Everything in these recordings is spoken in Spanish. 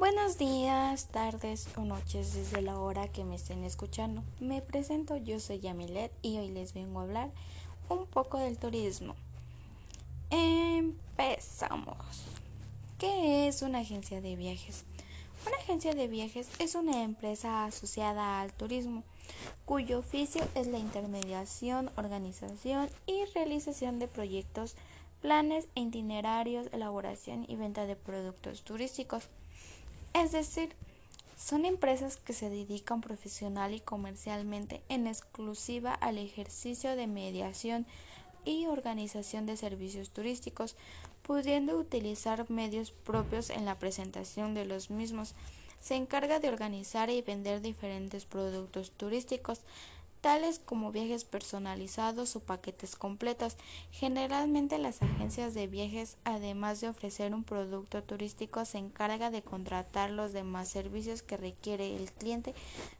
Buenos días, tardes o noches desde la hora que me estén escuchando. Me presento, yo soy Yamilet y hoy les vengo a hablar un poco del turismo. Empezamos. ¿Qué es una agencia de viajes? Una agencia de viajes es una empresa asociada al turismo, cuyo oficio es la intermediación, organización y realización de proyectos, planes, itinerarios, elaboración y venta de productos turísticos. Es decir, son empresas que se dedican profesional y comercialmente en exclusiva al ejercicio de mediación y organización de servicios turísticos, pudiendo utilizar medios propios en la presentación de los mismos. Se encarga de organizar y vender diferentes productos turísticos, tales como viajes personalizados o paquetes completos. Generalmente las agencias de viajes, además de ofrecer un producto turístico, se encarga de contratar los demás servicios que requiere el cliente,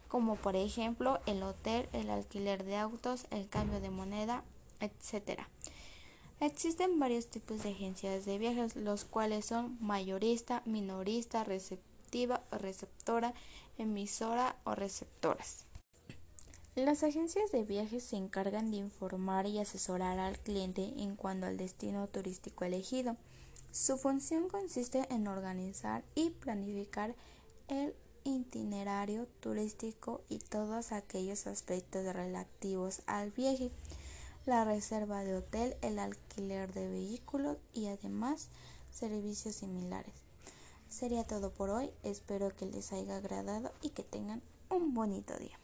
como por ejemplo el hotel, el alquiler de autos, el cambio de moneda, etc. Existen varios tipos de agencias de viajes, los cuales son mayorista, minorista, receptiva o receptora, emisora o receptoras. Las agencias de viajes se encargan de informar y asesorar al cliente en cuanto al destino turístico elegido. Su función consiste en organizar y planificar el itinerario turístico y todos aquellos aspectos relativos al viaje, la reserva de hotel, el alquiler de vehículos y además servicios similares. Sería todo por hoy, espero que les haya agradado y que tengan un bonito día.